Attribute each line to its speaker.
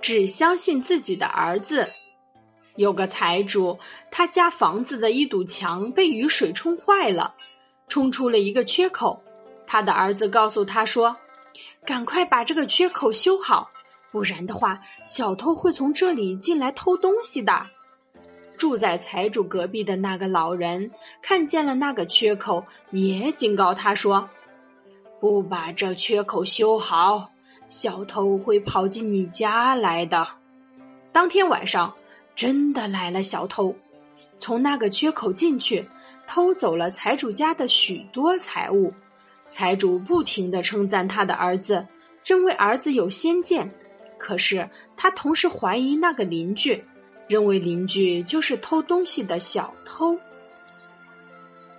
Speaker 1: 只相信自己的儿子。有个财主，他家房子的一堵墙被雨水冲坏了，冲出了一个缺口。他的儿子告诉他说：“赶快把这个缺口修好，不然的话，小偷会从这里进来偷东西的。”住在财主隔壁的那个老人看见了那个缺口，也警告他说：“不把这缺口修好，小偷会跑进你家来的。”当天晚上。真的来了小偷，从那个缺口进去，偷走了财主家的许多财物。财主不停的称赞他的儿子，认为儿子有先见。可是他同时怀疑那个邻居，认为邻居就是偷东西的小偷。